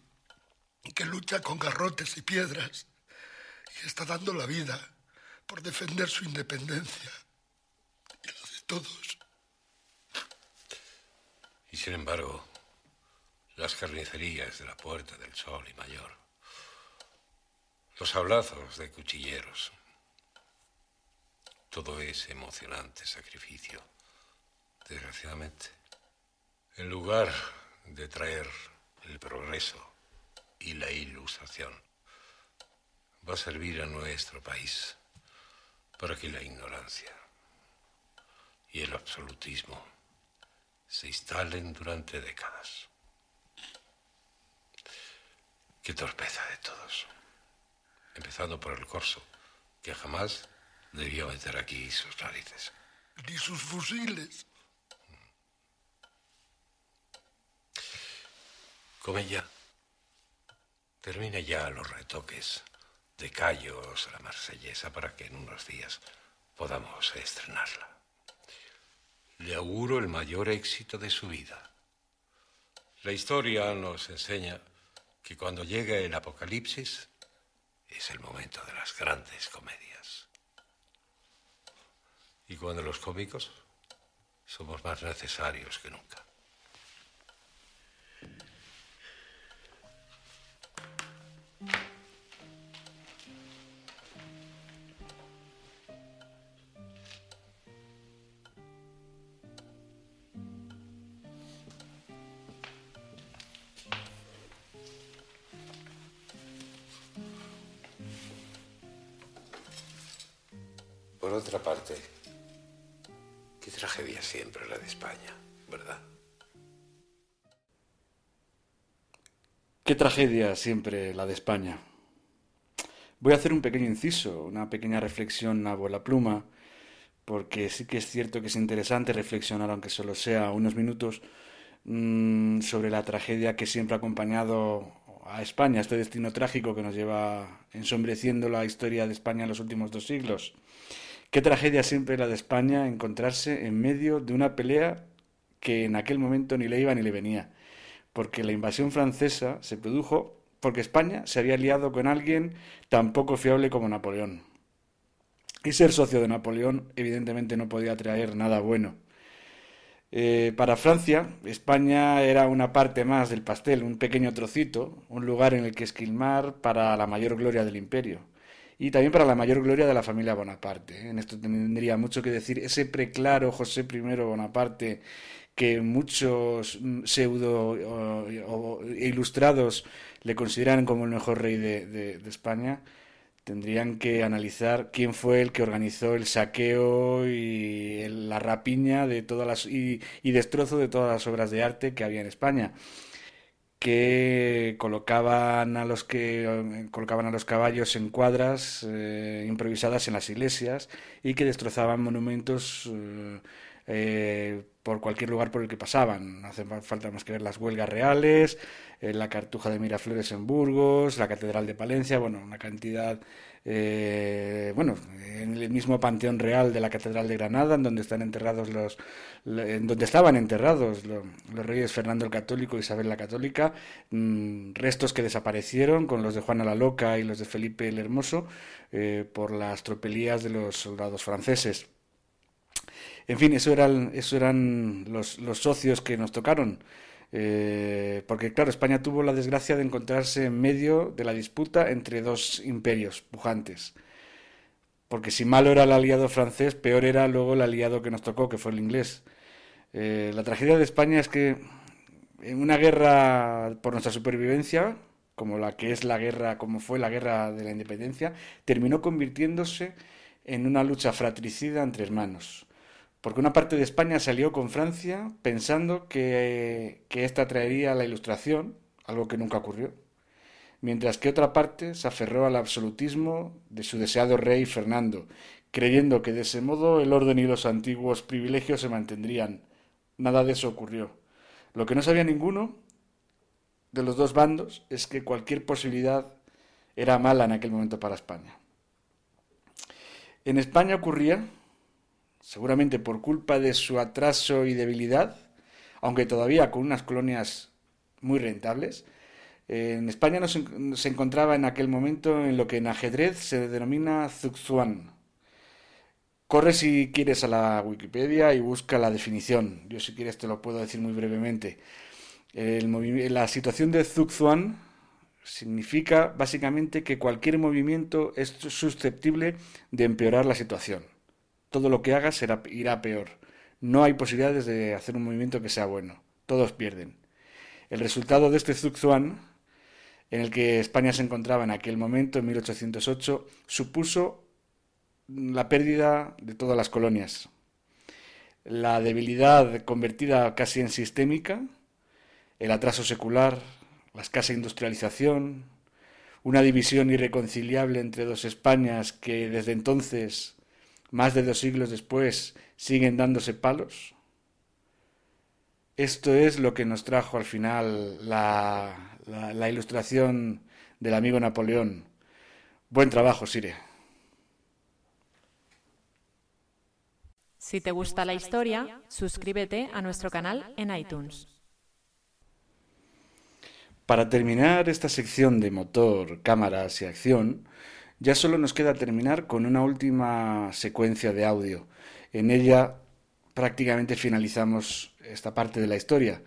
que lucha con garrotes y piedras y está dando la vida por defender su independencia y la de todos. Y sin embargo, las carnicerías de la Puerta del Sol y Mayor los hablazos de cuchilleros. Todo ese emocionante sacrificio, desgraciadamente, en lugar de traer el progreso y la ilustración, va a servir a nuestro país para que la ignorancia y el absolutismo se instalen durante décadas. Qué torpeza de todos empezando por el corso, que jamás debió meter aquí sus narices. Ni sus fusiles. Comella, termina ya los retoques de Callos a la marsellesa para que en unos días podamos estrenarla. Le auguro el mayor éxito de su vida. La historia nos enseña que cuando llega el apocalipsis, es el momento de las grandes comedias. Y cuando los cómicos somos más necesarios que nunca. Por otra parte, qué tragedia siempre la de España, ¿verdad? Qué tragedia siempre la de España. Voy a hacer un pequeño inciso, una pequeña reflexión a la pluma, porque sí que es cierto que es interesante reflexionar, aunque solo sea unos minutos, mmm, sobre la tragedia que siempre ha acompañado a España, este destino trágico que nos lleva ensombreciendo la historia de España en los últimos dos siglos Qué tragedia siempre la de España encontrarse en medio de una pelea que en aquel momento ni le iba ni le venía, porque la invasión francesa se produjo porque España se había aliado con alguien tan poco fiable como Napoleón. Y ser socio de Napoleón evidentemente no podía traer nada bueno. Eh, para Francia, España era una parte más del pastel, un pequeño trocito, un lugar en el que esquilmar para la mayor gloria del imperio y también para la mayor gloria de la familia Bonaparte. ¿eh? En esto tendría mucho que decir ese preclaro José I Bonaparte que muchos mm, pseudo o, ilustrados le consideran como el mejor rey de, España, tendrían que analizar quién fue el que organizó el saqueo y la rapiña de todas las y, destrozo de todas las obras de arte que había en España que colocaban a los que colocaban a los caballos en cuadras eh, improvisadas en las iglesias y que destrozaban monumentos eh, eh, por cualquier lugar por el que pasaban. No hace falta más que ver las huelgas reales, eh, la cartuja de Miraflores en Burgos, la Catedral de Palencia, bueno, una cantidad, eh, bueno, en el mismo Panteón Real de la Catedral de Granada, en donde están enterrados los, en donde estaban enterrados los, reyes Fernando el Católico y Isabel la Católica, mm, restos que desaparecieron con los de Juana la Loca y los de Felipe el Hermoso por las tropelías de los soldados franceses. En fin, eso eran, eso eran los, los socios que nos tocaron. Eh, porque, claro, España tuvo la desgracia de encontrarse en medio de la disputa entre dos imperios pujantes. Porque si malo era el aliado francés, peor era luego el aliado que nos tocó, que fue el inglés. Eh, la tragedia de España es que en una guerra por nuestra supervivencia, como la que es la guerra, como fue la guerra de la independencia, terminó convirtiéndose en una lucha fratricida entre hermanos porque una parte de España salió con Francia pensando que, que ésta traería la ilustración, algo que nunca ocurrió, mientras que otra parte se aferró al absolutismo de su deseado rey Fernando, creyendo que de ese modo el orden y los antiguos privilegios se mantendrían. Nada de eso ocurrió. Lo que no sabía ninguno de los dos bandos es que cualquier posibilidad era mala en aquel momento para España. En España ocurría seguramente por culpa de su atraso y debilidad, aunque todavía con unas colonias muy rentables. En España no se, encontraba en aquel momento en lo que en ajedrez se denomina Zuxuan. Corre si quieres a la Wikipedia y busca la definición. Yo si quieres te lo puedo decir muy brevemente. la situación de Zuxuan significa básicamente que cualquier movimiento es susceptible de empeorar la situación todo lo que hagas será, irá peor. No hay posibilidades de hacer un movimiento que sea bueno. Todos pierden. El resultado de este Zuxuan, en el que España se encontraba en aquel momento, en 1808, supuso la pérdida de todas las colonias. La debilidad convertida casi en sistémica, el atraso secular, la escasa industrialización, una división irreconciliable entre dos Españas que desde entonces más de dos siglos después, siguen dándose palos? Esto es lo que nos trajo al final la, la, ilustración del amigo Napoleón. Buen trabajo, Sire. Si te gusta la historia, suscríbete a nuestro canal en iTunes. Para terminar esta sección de motor, cámaras y acción, ya solo nos queda terminar con una última secuencia de audio. En ella prácticamente finalizamos esta parte de la historia.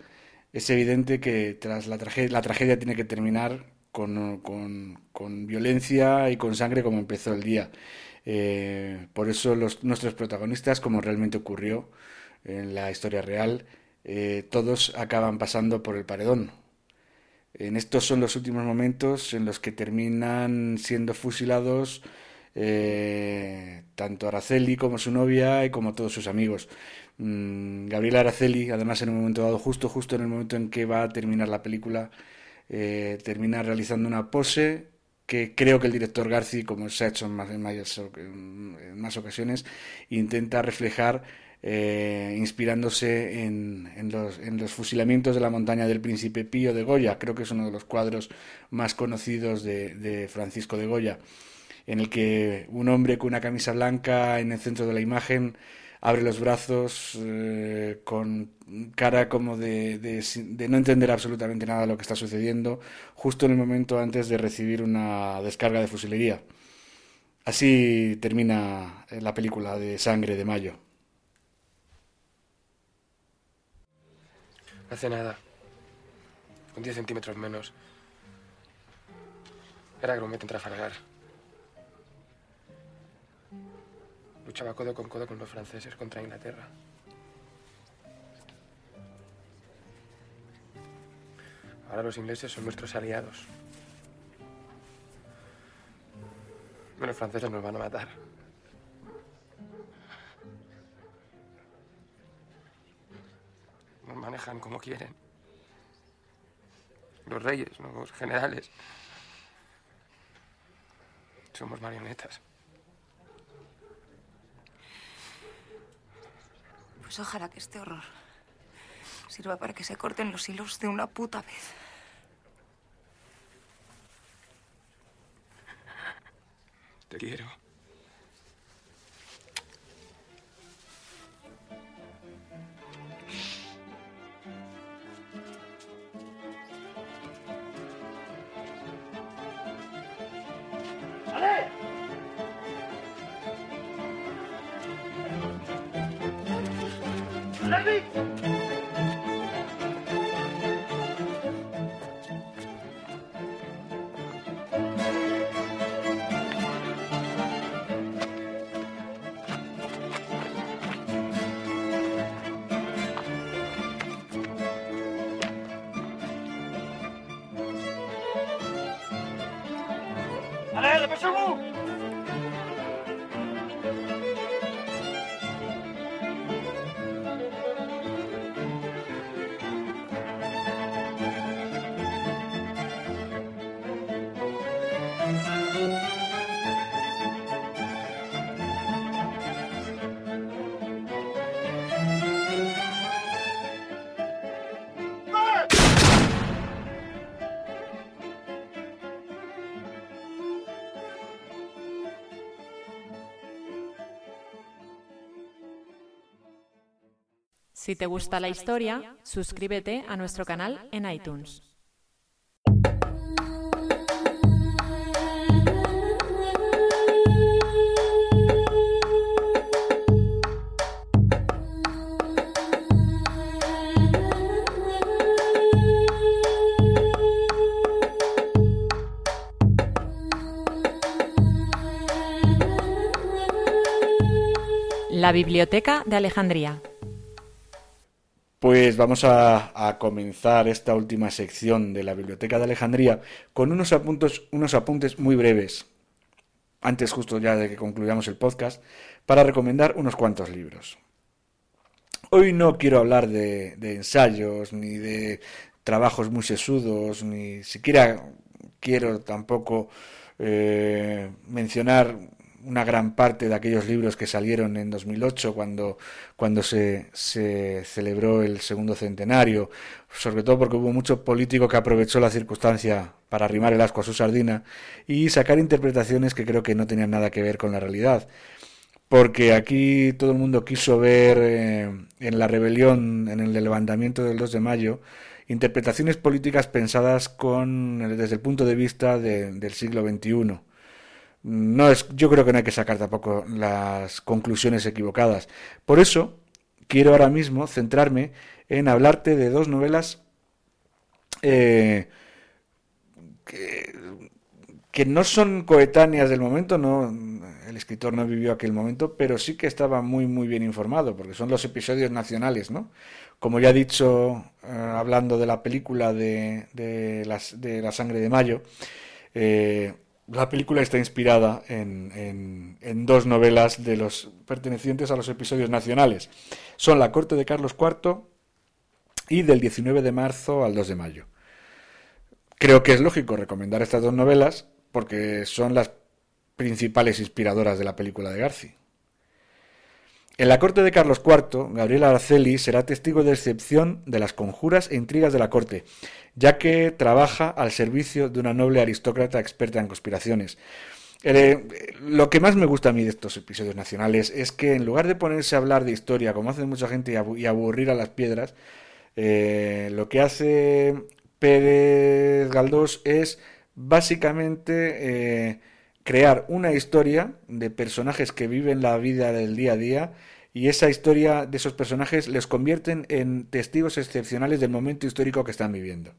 Es evidente que tras la, tragedia, la tragedia tiene que terminar con, violencia y con sangre como empezó el día. Eh, por eso los, nuestros protagonistas, como realmente ocurrió en la historia real, eh, todos acaban pasando por el paredón, en estos son los últimos momentos en los que terminan siendo fusilados eh, tanto Araceli como su novia y como todos sus amigos. Mm, Gabriela Araceli, además en un momento dado, justo justo en el momento en que va a terminar la película, eh, termina realizando una pose que creo que el director Garci, como se ha hecho en más, en más ocasiones, intenta reflejar eh, inspirándose en, los, fusilamientos de la montaña del príncipe Pío de Goya, creo que es uno de los cuadros más conocidos de, Francisco de Goya. en el que un hombre con una camisa blanca en el centro de la imagen abre los brazos eh, con cara como de, de, no entender absolutamente nada de lo que está sucediendo, justo en el momento antes de recibir una descarga de fusilería. Así termina eh, la película de Sangre de Mayo. Hace nada, con 10 centímetros menos, era grumete en Trafalgar. Luchaba codo con codo con los franceses contra Inglaterra. Ahora los ingleses son nuestros aliados. Los franceses nos van a matar. Nos manejan como quieren. Los reyes, los generales. Somos marionetas. Pues ojalá que este horror sirva para que se corten los hilos de una puta vez. Te quiero. Let me. Si te gusta la historia, suscríbete a nuestro canal en iTunes. La Biblioteca de Alejandría. Pues vamos a, comenzar esta última sección de la Biblioteca de Alejandría con unos apuntes, unos apuntes muy breves, antes justo ya de que concluyamos el podcast, para recomendar unos cuantos libros. Hoy no quiero hablar de, ensayos, ni de trabajos muy sesudos, ni siquiera quiero tampoco eh, mencionar una gran parte de aquellos libros que salieron en 2008 cuando, cuando se, se, celebró el segundo centenario, sobre todo porque hubo mucho político que aprovechó la circunstancia para arrimar el asco a su sardina y sacar interpretaciones que creo que no tenían nada que ver con la realidad. Porque aquí todo el mundo quiso ver eh, en la rebelión, en el levantamiento del 2 de mayo, interpretaciones políticas pensadas con, desde el punto de vista del siglo XXI no es, yo creo que no hay que sacar tampoco las conclusiones equivocadas. Por eso quiero ahora mismo centrarme en hablarte de dos novelas eh, que, no son coetáneas del momento, no, el escritor no vivió aquel momento, pero sí que estaba muy muy bien informado, porque son los episodios nacionales, ¿no? Como ya he dicho, eh, hablando de la película de, de, La sangre de mayo, eh, la película está inspirada en, dos novelas de los pertenecientes a los episodios nacionales. Son La corte de Carlos IV y del 19 de marzo al 2 de mayo. Creo que es lógico recomendar estas dos novelas porque son las principales inspiradoras de la película de Garci. En la corte de Carlos IV, Gabriel Araceli será testigo de excepción de las conjuras e intrigas de la corte, ya que trabaja al servicio de una noble aristócrata experta en conspiraciones. Eh, lo que más me gusta a mí de estos episodios nacionales es que en lugar de ponerse a hablar de historia, como hace mucha gente, y aburrir a las piedras, eh, lo que hace Pérez Galdós es básicamente eh, crear una historia de personajes que viven la vida del día a día y esa historia de esos personajes les convierten en testigos excepcionales del momento histórico que están viviendo.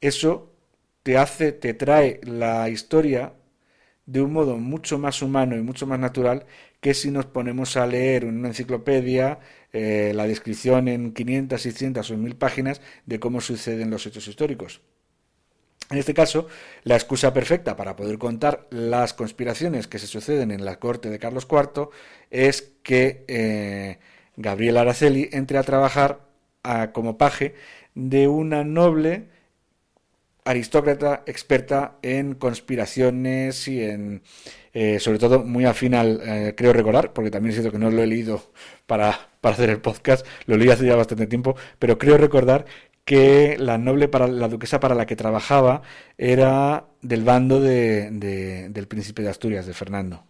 Eso te hace, te trae la historia de un modo mucho más humano y mucho más natural que si nos ponemos a leer en una enciclopedia eh, la descripción en 500, 600 o 1000 páginas de cómo suceden los hechos históricos. En este caso, la excusa perfecta para poder contar las conspiraciones que se suceden en la corte de Carlos IV es que eh, Gabriel Araceli entre a trabajar como paje de una noble aristócrata experta en conspiraciones y en, eh, sobre todo, muy afín al, eh, creo recordar, porque también es cierto que no lo he leído para, para hacer el podcast, lo leí hace ya bastante tiempo, pero creo recordar que la noble para la duquesa para la que trabajaba era del bando de, del príncipe de Asturias, de Fernando.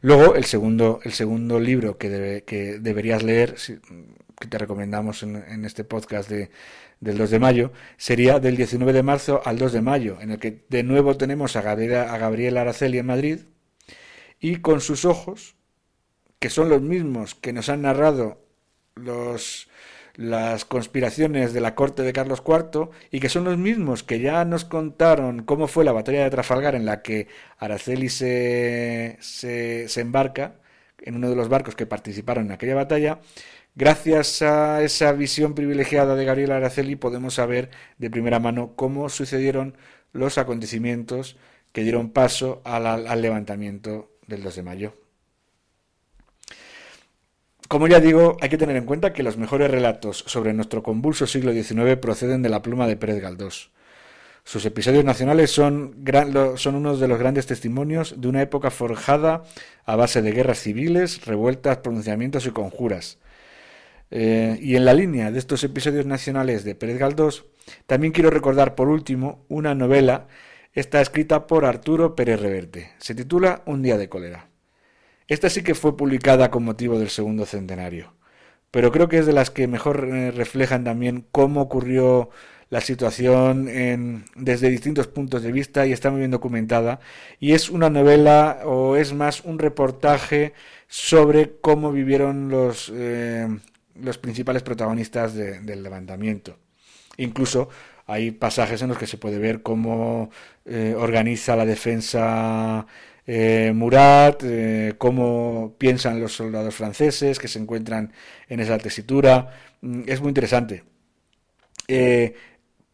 Luego, el segundo, el segundo libro que, que deberías leer, que te recomendamos en, este podcast de, del 2 de mayo, sería del 19 de marzo al 2 de mayo, en el que de nuevo tenemos a Gabriela, a Gabriel Araceli en Madrid, y con sus ojos, que son los mismos que nos han narrado los, las conspiraciones de la corte de Carlos IV y que son los mismos que ya nos contaron cómo fue la batalla de Trafalgar en la que Araceli se, se, embarca en uno de los barcos que participaron en aquella batalla, Gracias a esa visión privilegiada de Gabriel Araceli podemos saber de primera mano cómo sucedieron los acontecimientos que dieron paso al, levantamiento del 2 de mayo. Como ya digo, hay que tener en cuenta que los mejores relatos sobre nuestro convulso siglo XIX proceden de la pluma de Pérez Galdós. Sus episodios nacionales son, son uno de los grandes testimonios de una época forjada a base de guerras civiles, revueltas, pronunciamientos y conjuras eh, y en la línea de estos episodios nacionales de Pérez Galdós, también quiero recordar por último una novela, está escrita por Arturo Pérez Reverte. Se titula Un día de cólera. Esta sí que fue publicada con motivo del segundo centenario, pero creo que es de las que mejor eh, reflejan también cómo ocurrió la situación desde distintos puntos de vista y está muy bien documentada. Y es una novela o es más un reportaje sobre cómo vivieron los, eh, los principales protagonistas del levantamiento. Incluso hay pasajes en los que se puede ver cómo eh, organiza la defensa eh, Murat, eh, cómo piensan los soldados franceses que se encuentran en esa tesitura. Mm, es muy interesante.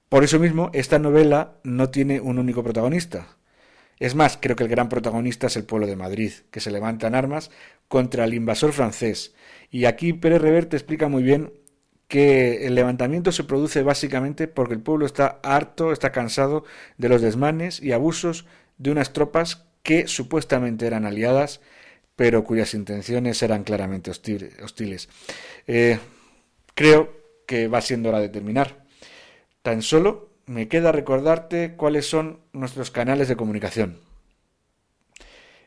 por eso mismo, esta novela no tiene un único protagonista. Es más, creo que el gran protagonista es el pueblo de Madrid, que se levanta en armas contra el invasor francés y aquí Pérez Reverte explica muy bien que el levantamiento se produce básicamente porque el pueblo está harto, está cansado de los desmanes y abusos de unas tropas que supuestamente eran aliadas, pero cuyas intenciones eran claramente hostiles. Eh, creo que va siendo hora de terminar. Tan solo me queda recordarte cuáles son nuestros canales de comunicación.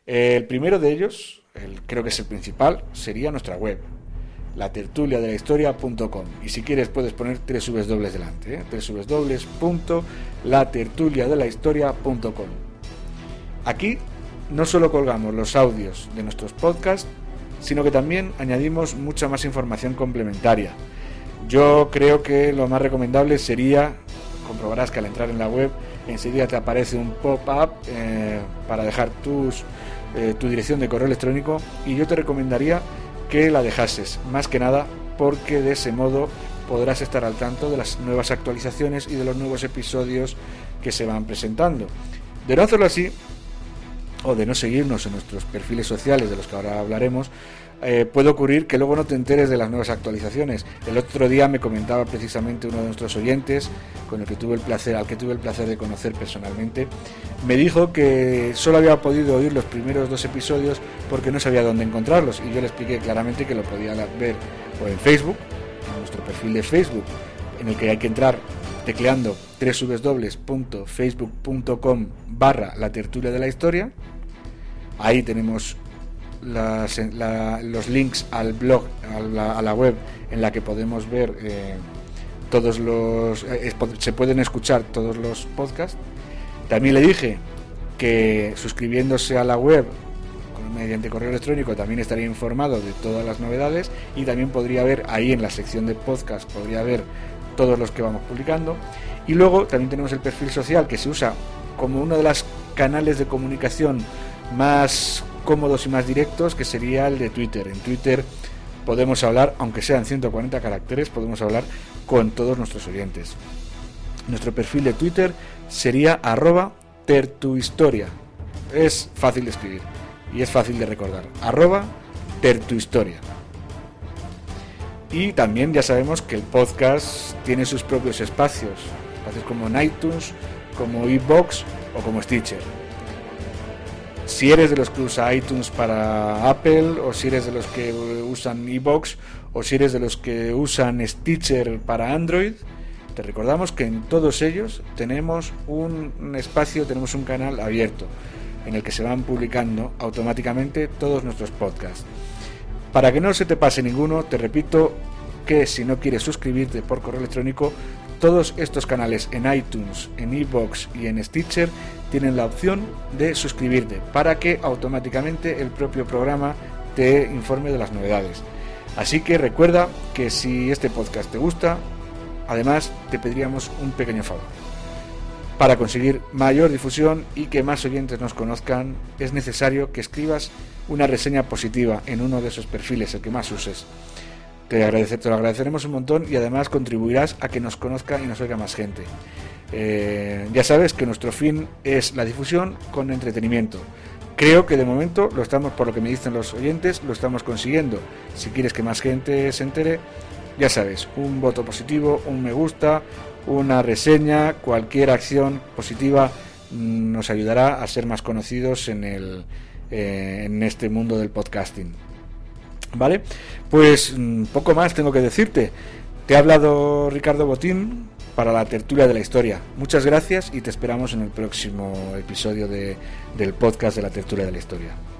El primero de ellos creo que es el principal, sería nuestra web, la tertulia de la historia.com. Y si quieres puedes poner tres dobles delante, ¿eh? www.latertuliadelahistoria.com. Aquí no solo colgamos los audios de nuestros podcasts, sino que también añadimos mucha más información complementaria. Yo creo que lo más recomendable sería, comprobarás que al entrar en la web enseguida te aparece un pop-up eh, para dejar tus eh, tu dirección de correo electrónico y yo te recomendaría que la dejases, más que nada porque de ese modo podrás estar al tanto de las nuevas actualizaciones y de los nuevos episodios que se van presentando. De no hacerlo así, o de no seguirnos en nuestros perfiles sociales de los que ahora hablaremos, eh, puede ocurrir que luego no te enteres de las nuevas actualizaciones. El otro día me comentaba precisamente uno de nuestros oyentes, con el que tuve el placer, al que tuve el placer de conocer personalmente, me dijo que solo había podido oír los primeros dos episodios porque no sabía dónde encontrarlos y yo le expliqué claramente que lo podía ver o en Facebook, en nuestro perfil de Facebook, en el que hay que entrar tecleando www.facebook.com barra la tertulia de la historia. Ahí tenemos los links al blog, a la, web en la que podemos ver eh, todos los... Eh, se pueden escuchar todos los podcasts. También le dije que suscribiéndose a la web mediante correo electrónico también estaría informado de todas las novedades y también podría ver ahí en la sección de podcast, podría ver todos los que vamos publicando. Y luego también tenemos el perfil social que se usa como uno de los canales de comunicación más cómodos y más directos, que sería el de Twitter. En Twitter podemos hablar, aunque sean 140 caracteres, podemos hablar con todos nuestros oyentes. Nuestro perfil de Twitter sería arroba tertuhistoria. Es fácil de escribir y es fácil de recordar. Arroba tertuhistoria. Y también ya sabemos que el podcast tiene sus propios espacios, como iTunes, como iBox o como Stitcher. Si eres de los que usa iTunes para Apple, o si eres de los que usan iBox, o si eres de los que usan Stitcher para Android, te recordamos que en todos ellos tenemos un espacio, tenemos un canal abierto en el que se van publicando automáticamente todos nuestros podcasts. Para que no se te pase ninguno, te repito que si no quieres suscribirte por correo electrónico, todos estos canales en iTunes, en iBox y en Stitcher tienen la opción de suscribirte para que automáticamente el propio programa te informe de las novedades. Así que recuerda que si este podcast te gusta, además te pediríamos un pequeño favor. Para conseguir mayor difusión y que más oyentes nos conozcan, es necesario que escribas una reseña positiva en uno de esos perfiles, el que más uses. Te, te lo agradeceremos un montón y además contribuirás a que nos conozca y nos oiga más gente. Eh, ya sabes que nuestro fin es la difusión con entretenimiento. Creo que de momento lo estamos, por lo que me dicen los oyentes, lo estamos consiguiendo. Si quieres que más gente se entere, ya sabes, un voto positivo, un me gusta, una reseña, cualquier acción positiva mm, nos ayudará a ser más conocidos en, el, eh, en este mundo del podcasting. ¿Vale? Pues mm, poco más tengo que decirte. Te ha hablado Ricardo Botín para la tertulia de la historia. Muchas gracias y te esperamos en el próximo episodio de, del podcast de la tertulia de la historia.